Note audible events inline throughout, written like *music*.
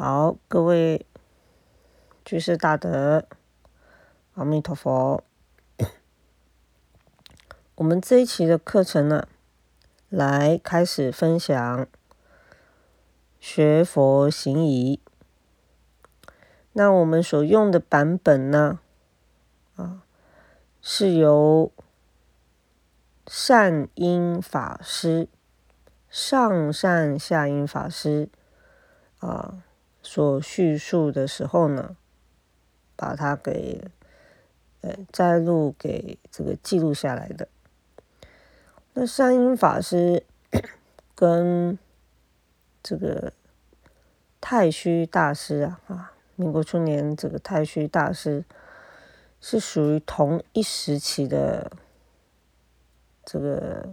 好，各位居士大德，阿弥陀佛。我们这一期的课程呢，来开始分享学佛行仪。那我们所用的版本呢，啊，是由善因法师、上善下因法师啊。所叙述的时候呢，把它给呃摘录给这个记录下来的。那善因法师 *coughs* 跟这个太虚大师啊，啊，民国初年这个太虚大师是属于同一时期的这个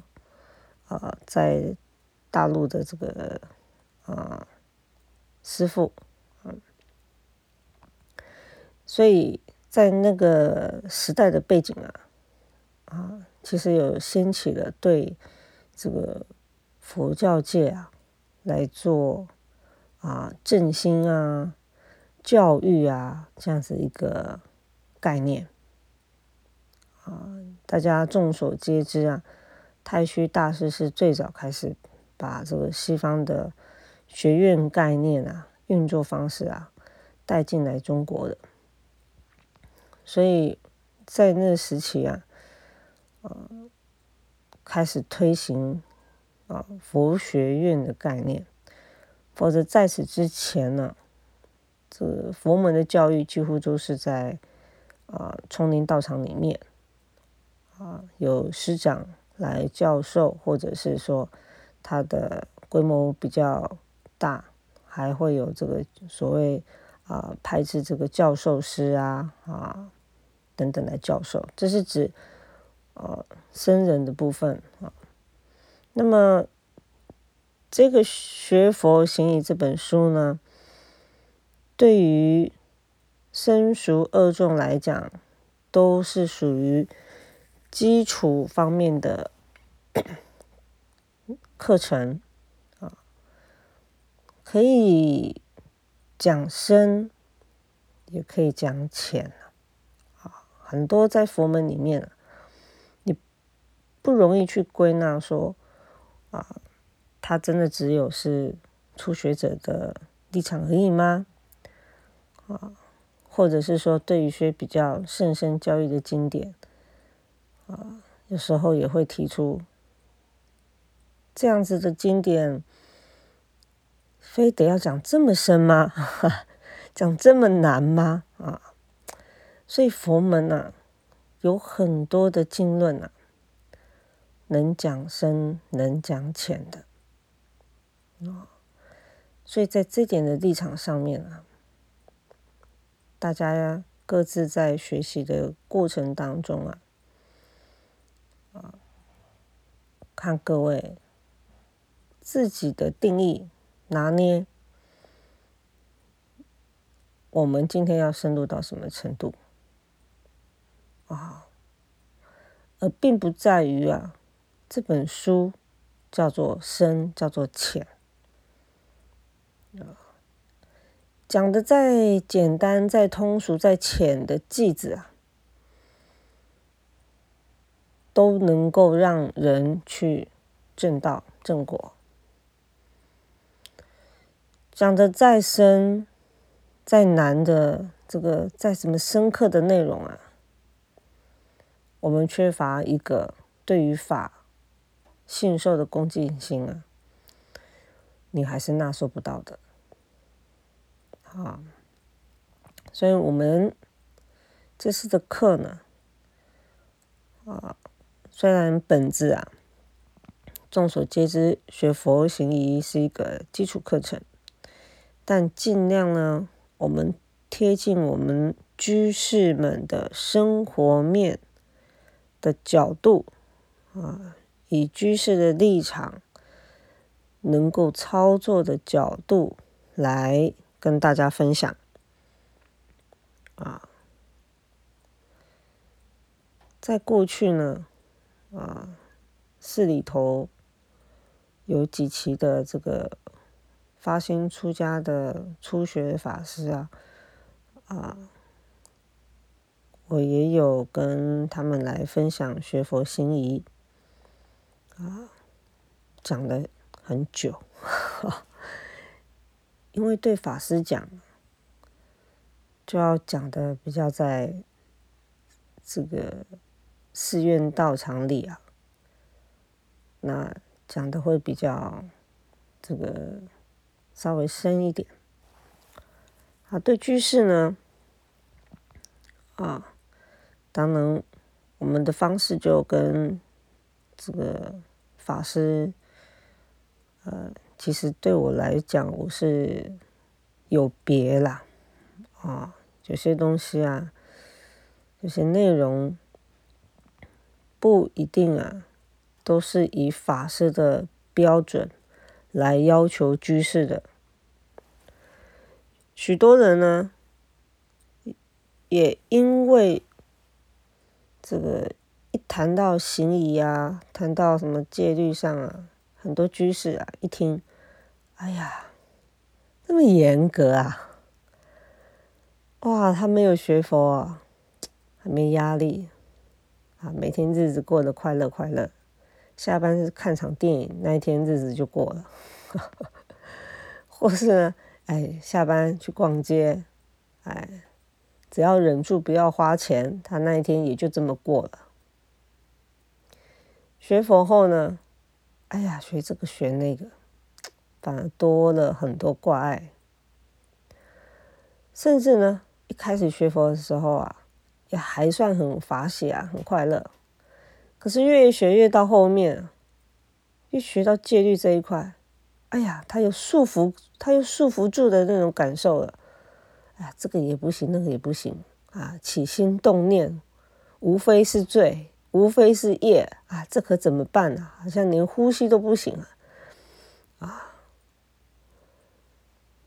啊，在大陆的这个啊师傅。所以在那个时代的背景啊，啊，其实有掀起了对这个佛教界啊来做啊振兴啊、教育啊这样子一个概念啊。大家众所皆知啊，太虚大师是最早开始把这个西方的学院概念啊、运作方式啊带进来中国的。所以在那时期啊，呃，开始推行啊佛学院的概念，否则在此之前呢，这佛门的教育几乎都是在啊丛林道场里面啊有师长来教授，或者是说他的规模比较大，还会有这个所谓啊排斥这个教授师啊啊。等等来教授，这是指呃僧人的部分啊。那么这个《学佛行仪》这本书呢，对于生熟二众来讲，都是属于基础方面的 *coughs* 课程，可以讲深，也可以讲浅啊。很多在佛门里面，你不容易去归纳说，啊，他真的只有是初学者的立场而已吗？啊，或者是说对于一些比较甚深教育的经典，啊，有时候也会提出这样子的经典，非得要讲这么深吗？*laughs* 讲这么难吗？啊？所以佛门啊，有很多的经论啊，能讲深，能讲浅的啊。所以在这点的立场上面啊，大家呀各自在学习的过程当中啊，啊，看各位自己的定义拿捏，我们今天要深入到什么程度？啊，而并不在于啊，这本书叫做深，叫做浅，讲的再简单、再通俗、再浅的句子啊，都能够让人去正道正果；讲的再深、再难的这个再什么深刻的内容啊。我们缺乏一个对于法信受的恭敬心啊，你还是纳受不到的啊。所以，我们这次的课呢，啊，虽然本质啊，众所皆知，学佛行仪是一个基础课程，但尽量呢，我们贴近我们居士们的生活面。的角度啊，以居士的立场能够操作的角度来跟大家分享啊。在过去呢，啊，寺里头有几期的这个发心出家的初学法师啊，啊，我也有跟他们来分享学佛心仪，啊，讲了很久，*laughs* 因为对法师讲，就要讲的比较在这个寺院道场里啊，那讲的会比较这个。稍微深一点，啊，对居士呢，啊，当然我们的方式就跟这个法师，呃，其实对我来讲，我是有别啦，啊，有些东西啊，有些内容不一定啊，都是以法师的标准。来要求居士的，许多人呢，也因为这个一谈到行仪啊，谈到什么戒律上啊，很多居士啊一听，哎呀，这么严格啊，哇，他没有学佛啊，还没压力啊，每天日子过得快乐快乐。下班是看场电影，那一天日子就过了，*laughs* 或是呢，哎，下班去逛街，哎，只要忍住不要花钱，他那一天也就这么过了。学佛后呢，哎呀，学这个学那个，反而多了很多挂碍，甚至呢，一开始学佛的时候啊，也还算很法喜啊，很快乐。可是越学越到后面，越学到戒律这一块，哎呀，他有束缚，他又束缚住的那种感受了。哎呀，这个也不行，那个也不行啊！起心动念，无非是罪，无非是业啊！这可怎么办呢？好像连呼吸都不行啊！啊，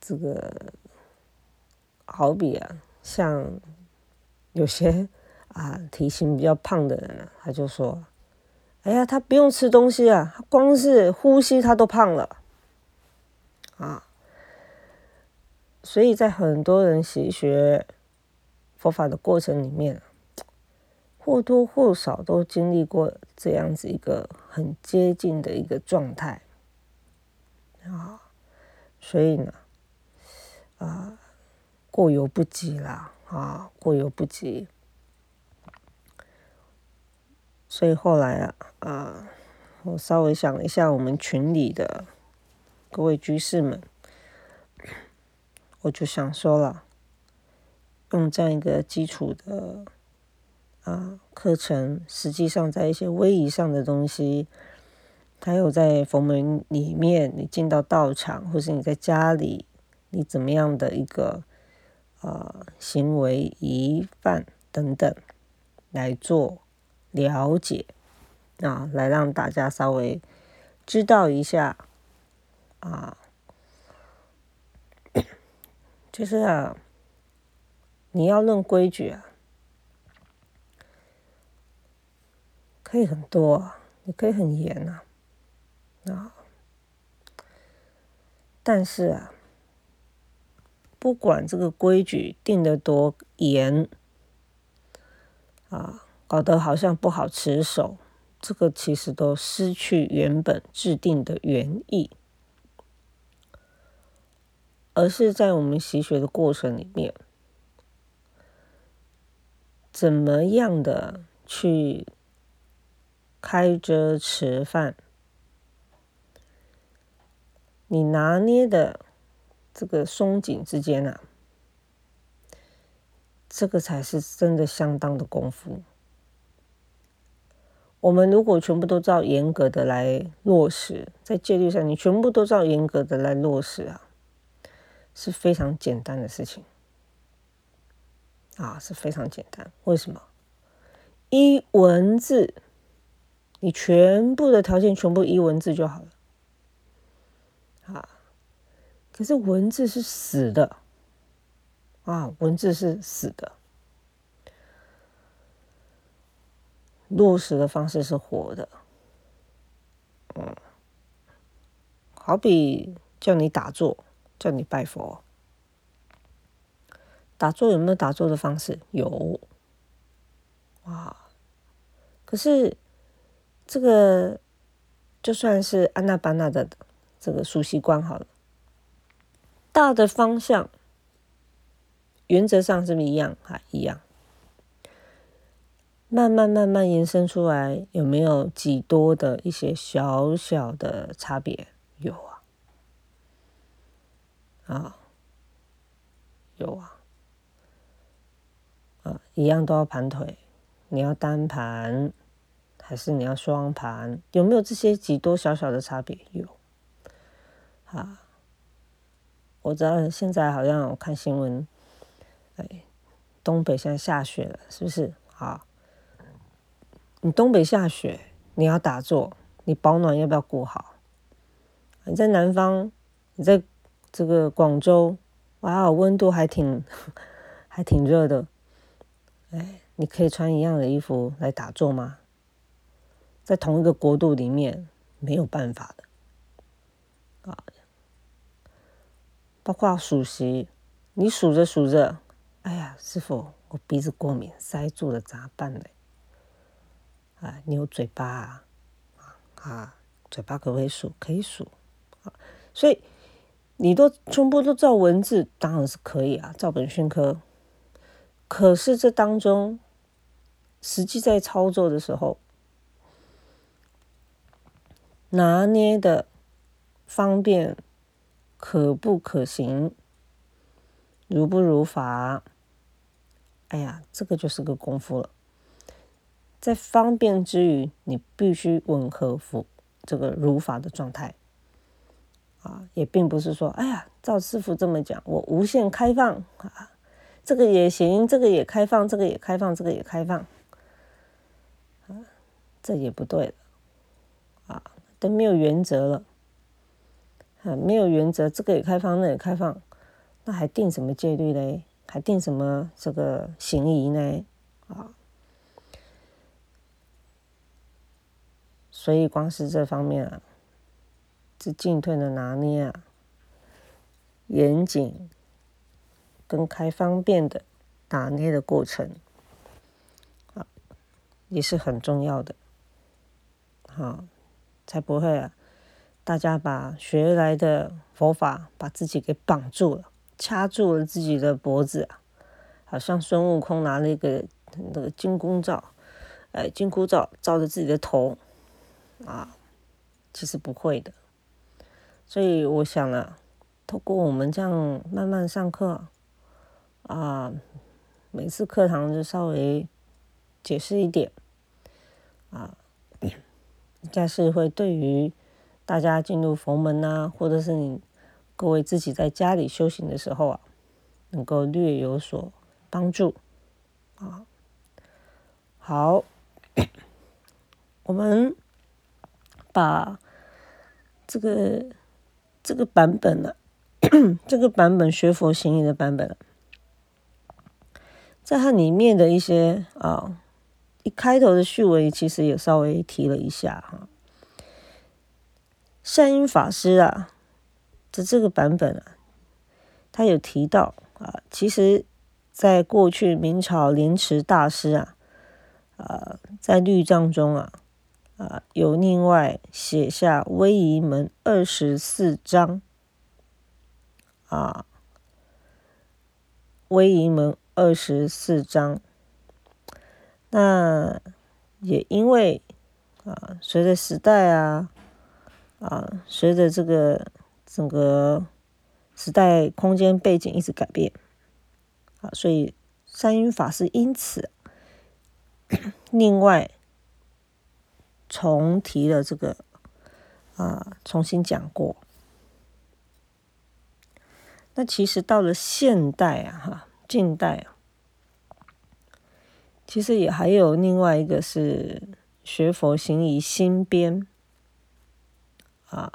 这个好比啊，像有些。啊，体型比较胖的人，他就说：“哎呀，他不用吃东西啊，他光是呼吸他都胖了。”啊，所以在很多人习学佛法的过程里面，或多或少都经历过这样子一个很接近的一个状态啊，所以呢，啊，过犹不及啦，啊，过犹不及。所以后来啊，啊，我稍微想了一下，我们群里的各位居士们，我就想说了，用这样一个基础的啊课程，实际上在一些微仪上的东西，还有在佛门里面，你进到道场，或是你在家里，你怎么样的一个啊行为仪范等等来做。了解啊，来让大家稍微知道一下啊，*coughs* 就是啊，你要论规矩啊，可以很多，也可以很严呐啊，但是啊，不管这个规矩定得多严啊。搞得好像不好持守，这个其实都失去原本制定的原意，而是在我们习学的过程里面，怎么样的去开遮吃饭，你拿捏的这个松紧之间啊，这个才是真的相当的功夫。我们如果全部都照严格的来落实，在戒律上，你全部都照严格的来落实啊，是非常简单的事情啊，是非常简单。为什么？依文字，你全部的条件全部依文字就好了啊。可是文字是死的啊，文字是死的。落实的方式是活的，嗯，好比叫你打坐，叫你拜佛。打坐有没有打坐的方式？有，哇！可是这个就算是安娜巴纳的这个熟悉观好了，大的方向原则上是不是一样？还一样。慢慢慢慢延伸出来，有没有几多的一些小小的差别？有啊，啊，有啊。啊一样都要盘腿，你要单盘还是你要双盘？有没有这些几多小小的差别？有，啊，我知道现在好像我看新闻，哎，东北现在下雪了，是不是？啊，你东北下雪，你要打坐，你保暖要不要顾好？你在南方，你在这个广州，哇，温度还挺 *laughs* 还挺热的。哎，你可以穿一样的衣服来打坐吗？在同一个国度里面，没有办法的啊。包括数息，你数着数着，哎呀，师傅，我鼻子过敏，塞住了，咋办呢？啊，你有嘴巴啊，啊，嘴巴可不可以数？可以数啊。所以你都全部都照文字，当然是可以啊，照本宣科。可是这当中，实际在操作的时候，拿捏的方便可不可行，如不如法？哎呀，这个就是个功夫了。在方便之余，你必须吻合符这个如法的状态。啊，也并不是说，哎呀，赵师傅这么讲，我无限开放啊。这个也行，这个也开放，这个也开放，这个也开放，啊，这也不对了，啊，都没有原则了，啊，没有原则，这个也开放，那也开放，那还定什么戒律嘞？还定什么这个行仪呢？啊，所以光是这方面啊，这进退的拿捏啊，严谨。跟开方便的打捏的过程，啊，也是很重要的，好，才不会啊，大家把学来的佛法把自己给绑住了，掐住了自己的脖子，好像孙悟空拿了一个那个金箍罩，哎，金箍罩罩着自己的头，啊，其实不会的，所以我想了，透过我们这样慢慢上课。啊，每次课堂就稍微解释一点，啊，应该是会对于大家进入佛门呐，或者是你各位自己在家里修行的时候啊，能够略有所帮助。啊，好，*coughs* 我们把这个这个版本呢，这个版本学佛行义的版本。在它里面的一些啊，一开头的序文其实也稍微提了一下哈。善因法师啊，的这个版本啊，他有提到啊，其实在过去明朝莲池大师啊，啊，在律藏中啊，啊，有另外写下威仪门二十四章啊，威仪门。二十四章，那也因为啊，随着时代啊啊，随着这个整个时代空间背景一直改变啊，所以三因法师因此 *coughs* 另外重提了这个啊，重新讲过。那其实到了现代啊，哈。近代啊，其实也还有另外一个是学佛行仪新编啊，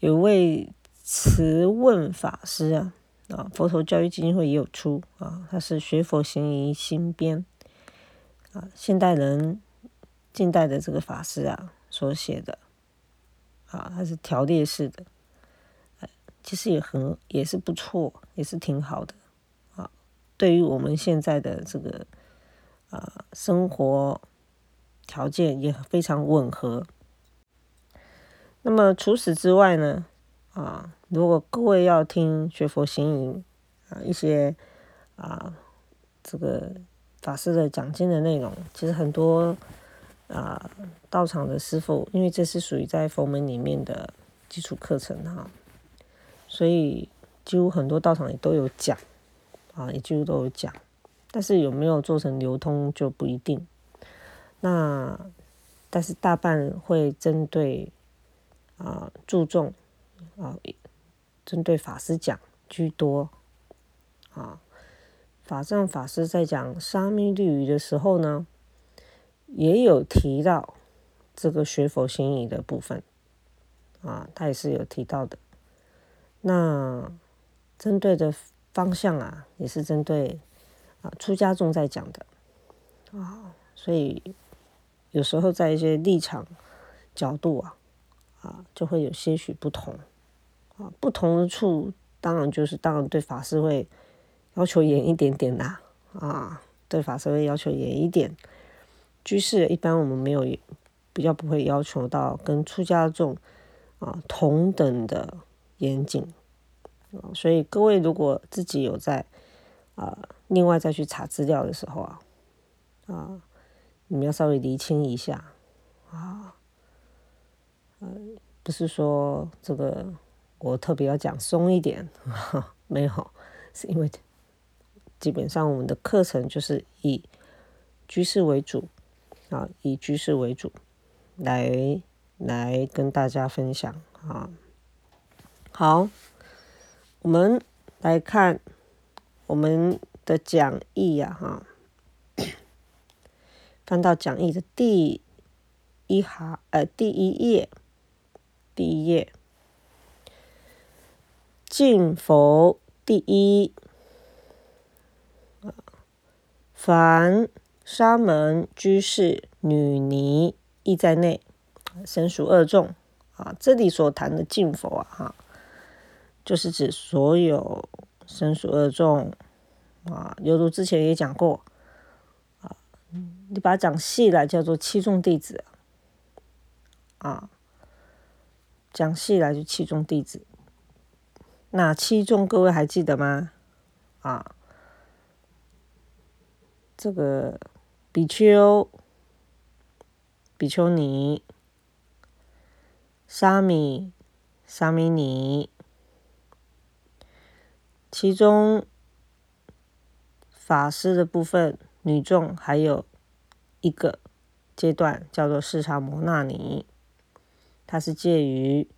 有位慈问法师啊啊，佛陀教育基金会也有出啊，他是学佛行仪新编啊，现代人近代的这个法师啊所写的啊，他是条列式的，其实也很也是不错，也是挺好的啊。对于我们现在的这个啊生活条件也非常吻合。那么除此之外呢，啊，如果各位要听学佛行营啊一些啊这个法师的讲经的内容，其实很多啊道场的师傅，因为这是属于在佛门里面的基础课程哈。所以几乎很多道场也都有讲，啊，也几乎都有讲，但是有没有做成流通就不一定。那但是大半会针对啊注重啊针对法师讲居多，啊法藏法师在讲沙弥律仪的时候呢，也有提到这个学佛行仪的部分，啊，他也是有提到的。那针对的方向啊，也是针对啊出家众在讲的。啊，所以有时候在一些立场角度啊啊，就会有些许不同。啊，不同的处当然就是当然对法师会要求严一点点啦啊，对法师会要求严一点，居士一般我们没有比较不会要求到跟出家众啊同等的。严谨所以各位如果自己有在啊，另外再去查资料的时候啊，啊，你们要稍微厘清一下啊，呃，不是说这个我特别要讲松一点，*laughs* 没有，是因为基本上我们的课程就是以居士为主啊，以居士为主来来跟大家分享啊。好，我们来看我们的讲义呀，哈，翻到讲义的第一行，呃，第一页，第一页，敬佛第一，凡沙门居士、女尼亦在内，*coughs* 身属二众啊。这里所谈的净佛啊，哈。就是指所有生属二众啊，犹如之前也讲过啊，你把它讲细来叫做七众弟子啊，讲细来就七众弟子。那七众各位还记得吗？啊，这个比丘、比丘尼、沙弥、沙弥尼。其中法师的部分，女众还有一个阶段叫做视察摩那尼，它是介于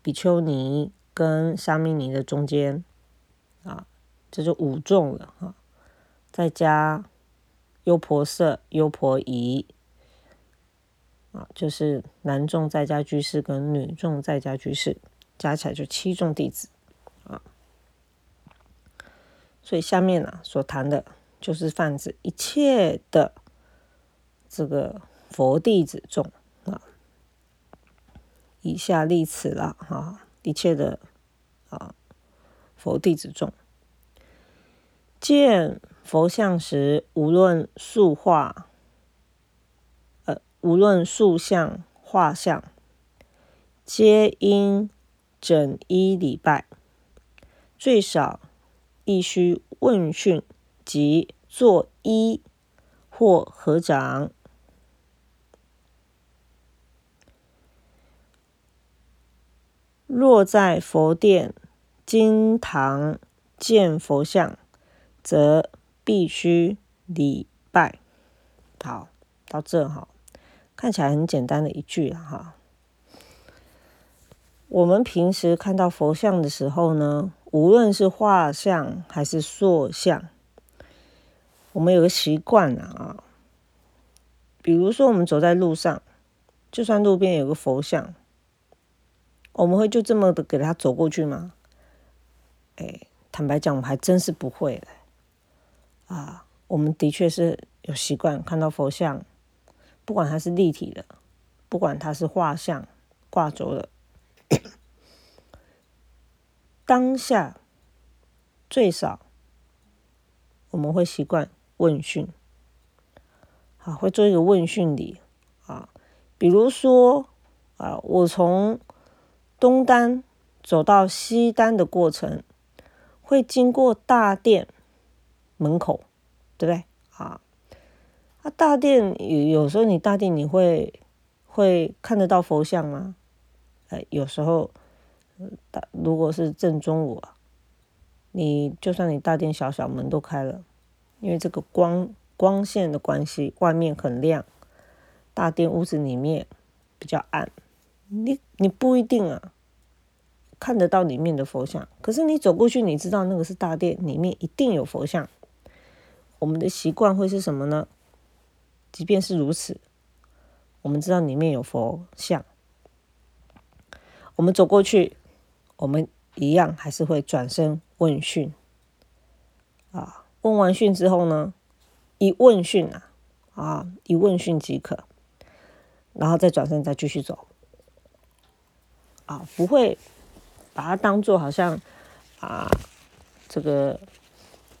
比丘尼跟沙弥尼的中间啊，这就五众了哈。再加优婆塞、优婆夷。啊，就是男众在家居士跟女众在家居士，加起来就七众弟子。啊所以下面呢所谈的，就是泛指一切的这个佛弟子众。啊，以下立此了哈，一切的啊佛弟子众，见佛像时，无论塑画，呃，无论塑像画像，皆应整衣礼拜，最少。必须问讯及作揖或合掌。若在佛殿、经堂见佛像，则必须礼拜。好，到这哈，看起来很简单的一句哈。我们平时看到佛像的时候呢？无论是画像还是塑像，我们有个习惯啊，比如说我们走在路上，就算路边有个佛像，我们会就这么的给他走过去吗？哎，坦白讲，我还真是不会的。啊，我们的确是有习惯看到佛像，不管它是立体的，不管它是画像挂轴的。*coughs* 当下最少我们会习惯问讯，啊，会做一个问讯礼啊，比如说啊，我从东单走到西单的过程，会经过大殿门口，对不对？啊，啊，大殿有有时候你大殿你会会看得到佛像吗？哎，有时候。大如果是正中午啊，你就算你大殿小小门都开了，因为这个光光线的关系，外面很亮，大殿屋子里面比较暗，你你不一定啊看得到里面的佛像，可是你走过去，你知道那个是大殿，里面一定有佛像。我们的习惯会是什么呢？即便是如此，我们知道里面有佛像，我们走过去。我们一样还是会转身问讯，啊，问完讯之后呢，一问讯啊，啊，一问讯即可，然后再转身再继续走，啊，不会把它当做好像啊，这个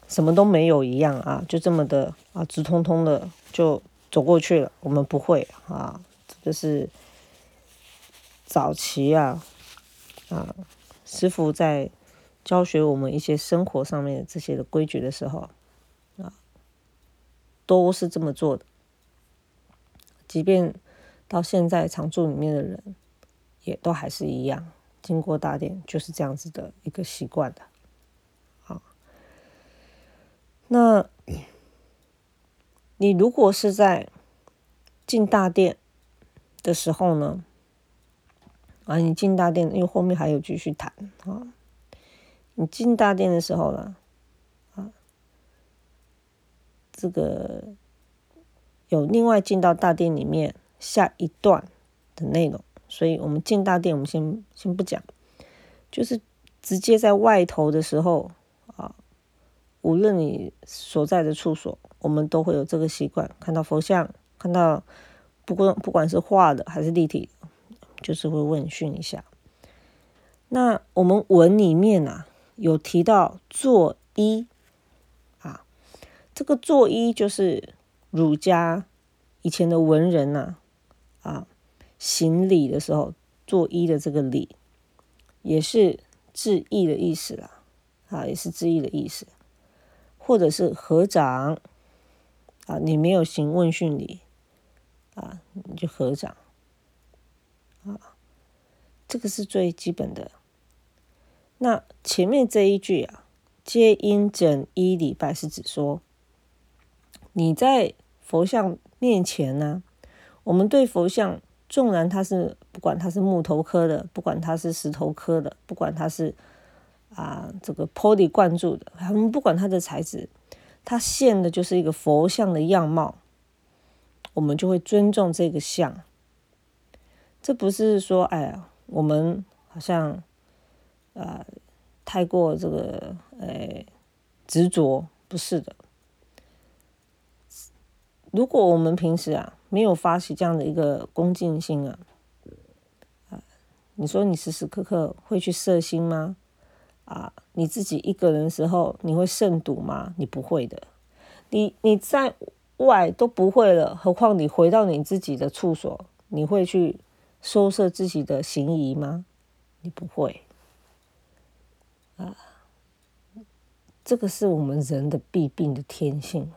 什么都没有一样啊，就这么的啊，直通通的就走过去了。我们不会啊，这个是早期啊，啊。师傅在教学我们一些生活上面的这些的规矩的时候，啊，都是这么做的。即便到现在常住里面的人，也都还是一样，经过大殿就是这样子的一个习惯的。啊，那你如果是在进大殿的时候呢？啊，你进大殿，因为后面还有继续谈啊。你进大殿的时候呢，啊，这个有另外进到大殿里面下一段的内容，所以我们进大殿，我们先先不讲，就是直接在外头的时候，无论你所在的处所，我们都会有这个习惯，看到佛像，看到不管不管是画的还是立体。就是会问讯一下。那我们文里面啊有提到作揖啊，这个作揖就是儒家以前的文人呐啊行礼的时候作揖的这个礼，也是致意的意思啦啊，也是致意的意思，或者是合掌啊，你没有行问讯礼啊，你就合掌。啊，这个是最基本的。那前面这一句啊，皆因整一礼拜是指说，你在佛像面前呢，我们对佛像，纵然它是不管它是木头刻的，不管它是石头刻的，不管它是啊这个玻璃灌注的，我们不管它的材质，它现的就是一个佛像的样貌，我们就会尊重这个像。这不是说，哎呀，我们好像，呃，太过这个，呃，执着，不是的。如果我们平时啊，没有发起这样的一个恭敬心啊，啊，你说你时时刻刻会去摄心吗？啊，你自己一个人的时候，你会慎独吗？你不会的。你你在外都不会了，何况你回到你自己的处所，你会去？收摄自己的行仪吗？你不会啊，这个是我们人的弊病的天性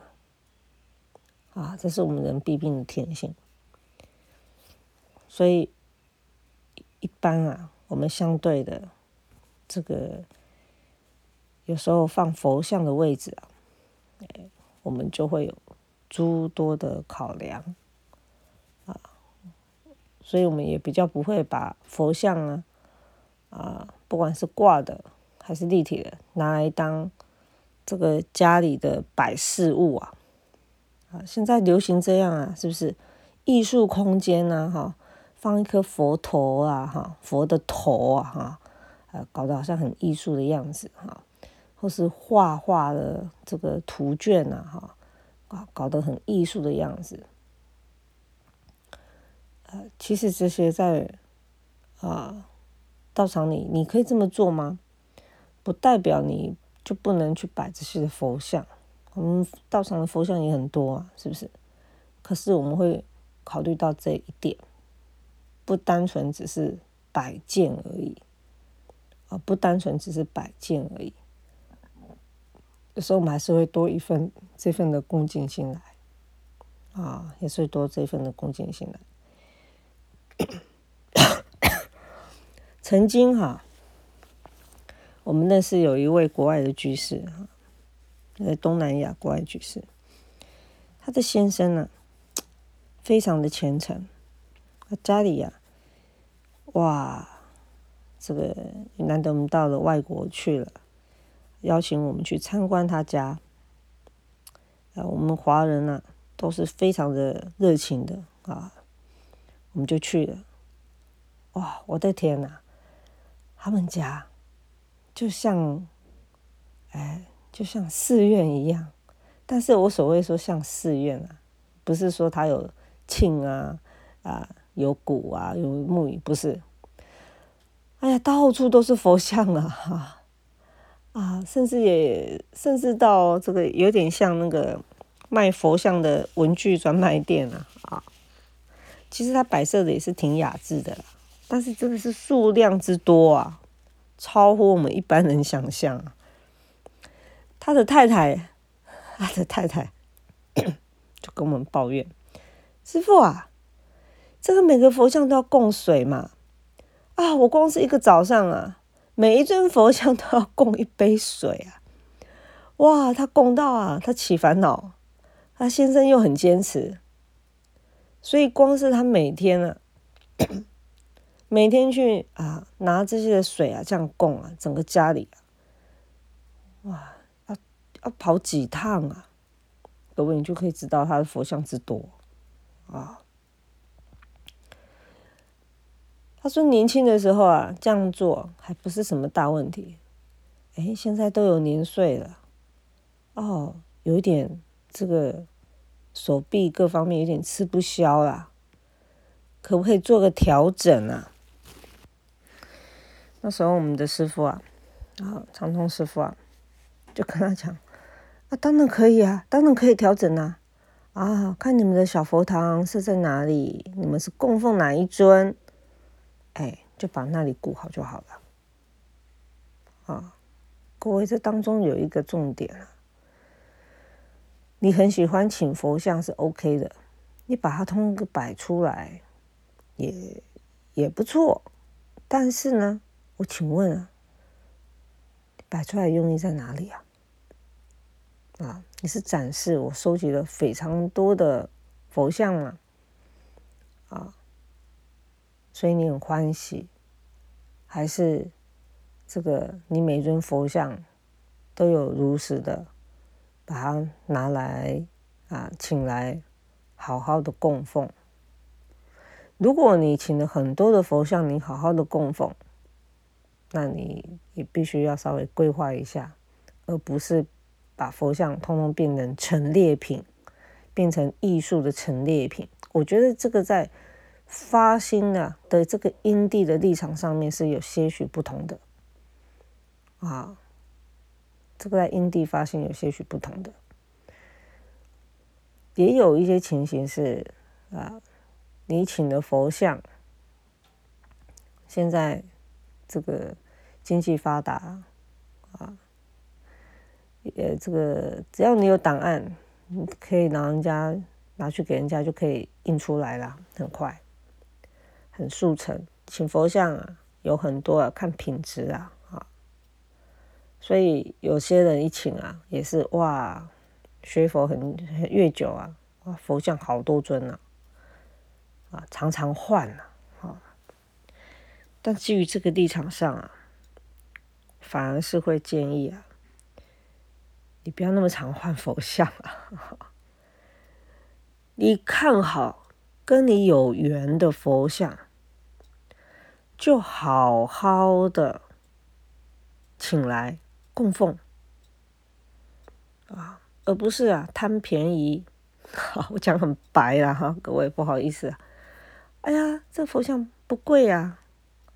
啊，这是我们人弊病的天性。所以一般啊，我们相对的这个有时候放佛像的位置啊，我们就会有诸多的考量啊。所以我们也比较不会把佛像啊，啊，不管是挂的还是立体的，拿来当这个家里的摆饰物啊，啊，现在流行这样啊，是不是？艺术空间呢，哈，放一颗佛头啊，哈，佛的头啊，哈，呃，搞得好像很艺术的样子，哈，或是画画的这个图卷啊，哈，啊，搞得很艺术的样子。呃，其实这些在啊道场里，你可以这么做吗？不代表你就不能去摆这些佛像。我们道场的佛像也很多啊，是不是？可是我们会考虑到这一点，不单纯只是摆件而已，啊，不单纯只是摆件而已。有时候我们还是会多一份这份的恭敬心来，啊，也是多这份的恭敬心来。*coughs* 曾经哈，我们那是有一位国外的居士哈。在东南亚国外居士，他的先生呢，非常的虔诚。他家里呀，哇，这个难得我们到了外国去了，邀请我们去参观他家。啊，我们华人呢都是非常的热情的啊，我们就去了。哇，我的天哪，他们家就像，哎。就像寺院一样，但是我所谓说像寺院啊，不是说它有磬啊啊有鼓啊有木鱼，不是。哎呀，到处都是佛像啊哈啊，啊甚至也甚至到这个有点像那个卖佛像的文具专卖店啊啊。其实它摆设的也是挺雅致的，但是真的是数量之多啊，超乎我们一般人想象啊。他的太太，他的太太就跟我们抱怨：“师傅啊，这个每个佛像都要供水嘛？啊，我光是一个早上啊，每一尊佛像都要供一杯水啊！哇，他供到啊，他起烦恼。他先生又很坚持，所以光是他每天啊，*clears throat* 每天去啊拿这些水啊，这样供啊，整个家里啊，哇！”要跑几趟啊？各位，你就可以知道他的佛像之多啊。他说年轻的时候啊，这样做还不是什么大问题。哎，现在都有年岁了，哦，有一点这个手臂各方面有点吃不消啦，可不可以做个调整啊？那时候我们的师傅啊，啊，长通师傅啊，就跟他讲。啊，当然可以啊，当然可以调整啊！啊，看你们的小佛堂是在哪里，你们是供奉哪一尊，哎，就把那里顾好就好了。啊，各位，这当中有一个重点啊，你很喜欢请佛像是 OK 的，你把它通个摆出来也也不错，但是呢，我请问啊，摆出来用意在哪里啊？啊，你是展示我收集了非常多的佛像吗？啊，所以你很欢喜，还是这个你每尊佛像都有如实的把它拿来啊，请来好好的供奉？如果你请了很多的佛像，你好好的供奉，那你也必须要稍微规划一下，而不是。把佛像通通变成陈列品，变成艺术的陈列品。我觉得这个在发心啊的这个因地的立场上面是有些许不同的啊。这个在因地发心有些许不同的，也有一些情形是啊，你请的佛像，现在这个经济发达啊。呃，这个只要你有档案，你可以拿人家拿去给人家，就可以印出来了，很快，很速成。请佛像啊，有很多啊，看品质啊，啊，所以有些人一请啊，也是哇，学佛很越久啊，哇，佛像好多尊呢，啊，常常换呢，啊，但基于这个立场上啊，反而是会建议啊。你不要那么常换佛像啊！*laughs* 你看好跟你有缘的佛像，就好好的请来供奉啊，而不是啊贪便宜。好，*laughs* 我讲很白了哈，各位不好意思。啊哎呀，这佛像不贵呀，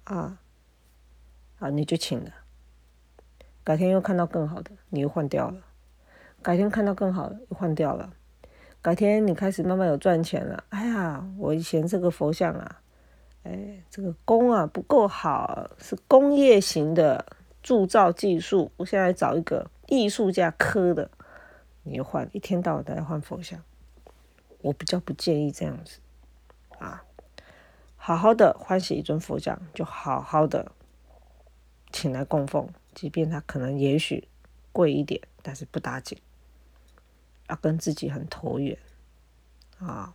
啊啊，你就请了。改天又看到更好的，你又换掉了；改天看到更好的，又换掉了；改天你开始慢慢有赚钱了，哎呀，我以前这个佛像啊，哎，这个工啊不够好，是工业型的铸造技术，我现在找一个艺术家刻的，你换，一天到晚都在换佛像，我比较不建议这样子啊。好好的欢喜一尊佛像，就好好的请来供奉，即便它可能也许贵一点，但是不打紧，要跟自己很投缘啊。